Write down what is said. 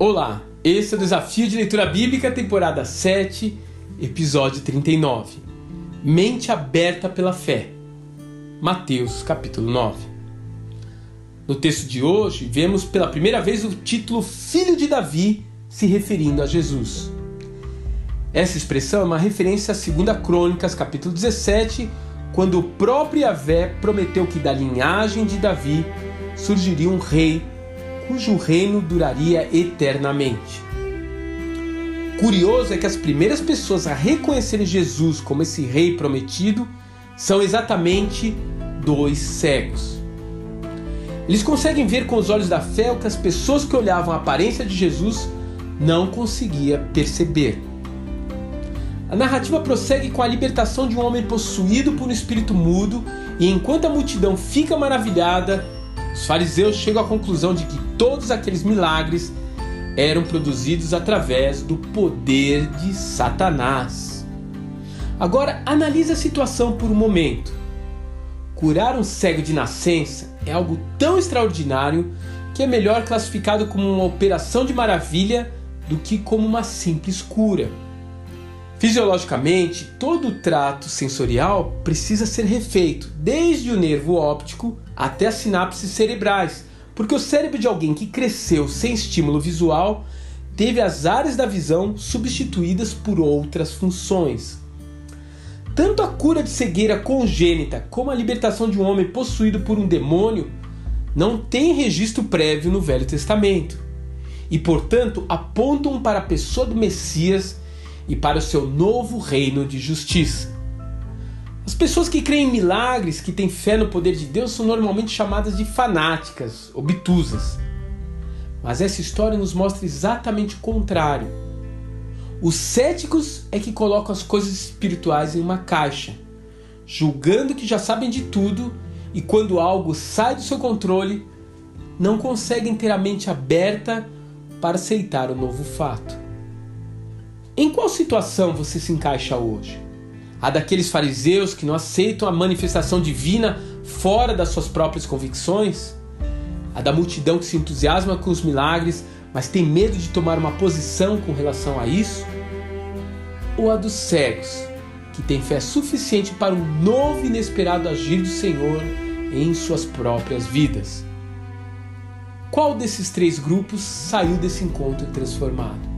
Olá, esse é o Desafio de Leitura Bíblica, temporada 7, episódio 39. Mente aberta pela fé. Mateus, capítulo 9. No texto de hoje, vemos pela primeira vez o título Filho de Davi se referindo a Jesus. Essa expressão é uma referência a 2 Crônicas, capítulo 17, quando o próprio Yahvé prometeu que da linhagem de Davi surgiria um rei cujo reino duraria eternamente. Curioso é que as primeiras pessoas a reconhecerem Jesus como esse rei prometido são exatamente dois cegos. Eles conseguem ver com os olhos da fé o que as pessoas que olhavam a aparência de Jesus não conseguiam perceber. A narrativa prossegue com a libertação de um homem possuído por um espírito mudo, e enquanto a multidão fica maravilhada, os fariseus chegam à conclusão de que todos aqueles milagres eram produzidos através do poder de Satanás. Agora, analise a situação por um momento. Curar um cego de nascença é algo tão extraordinário que é melhor classificado como uma operação de maravilha do que como uma simples cura. Fisiologicamente, todo o trato sensorial precisa ser refeito, desde o nervo óptico até as sinapses cerebrais, porque o cérebro de alguém que cresceu sem estímulo visual teve as áreas da visão substituídas por outras funções. Tanto a cura de cegueira congênita como a libertação de um homem possuído por um demônio não tem registro prévio no Velho Testamento e, portanto, apontam para a pessoa do Messias e para o seu novo reino de justiça. As pessoas que creem em milagres, que têm fé no poder de Deus, são normalmente chamadas de fanáticas, obtusas. Mas essa história nos mostra exatamente o contrário. Os céticos é que colocam as coisas espirituais em uma caixa, julgando que já sabem de tudo e quando algo sai do seu controle, não conseguem ter a mente aberta para aceitar o novo fato. Em qual situação você se encaixa hoje? A daqueles fariseus que não aceitam a manifestação divina fora das suas próprias convicções? A da multidão que se entusiasma com os milagres, mas tem medo de tomar uma posição com relação a isso? Ou a dos cegos, que têm fé suficiente para um novo e inesperado agir do Senhor em suas próprias vidas? Qual desses três grupos saiu desse encontro transformado?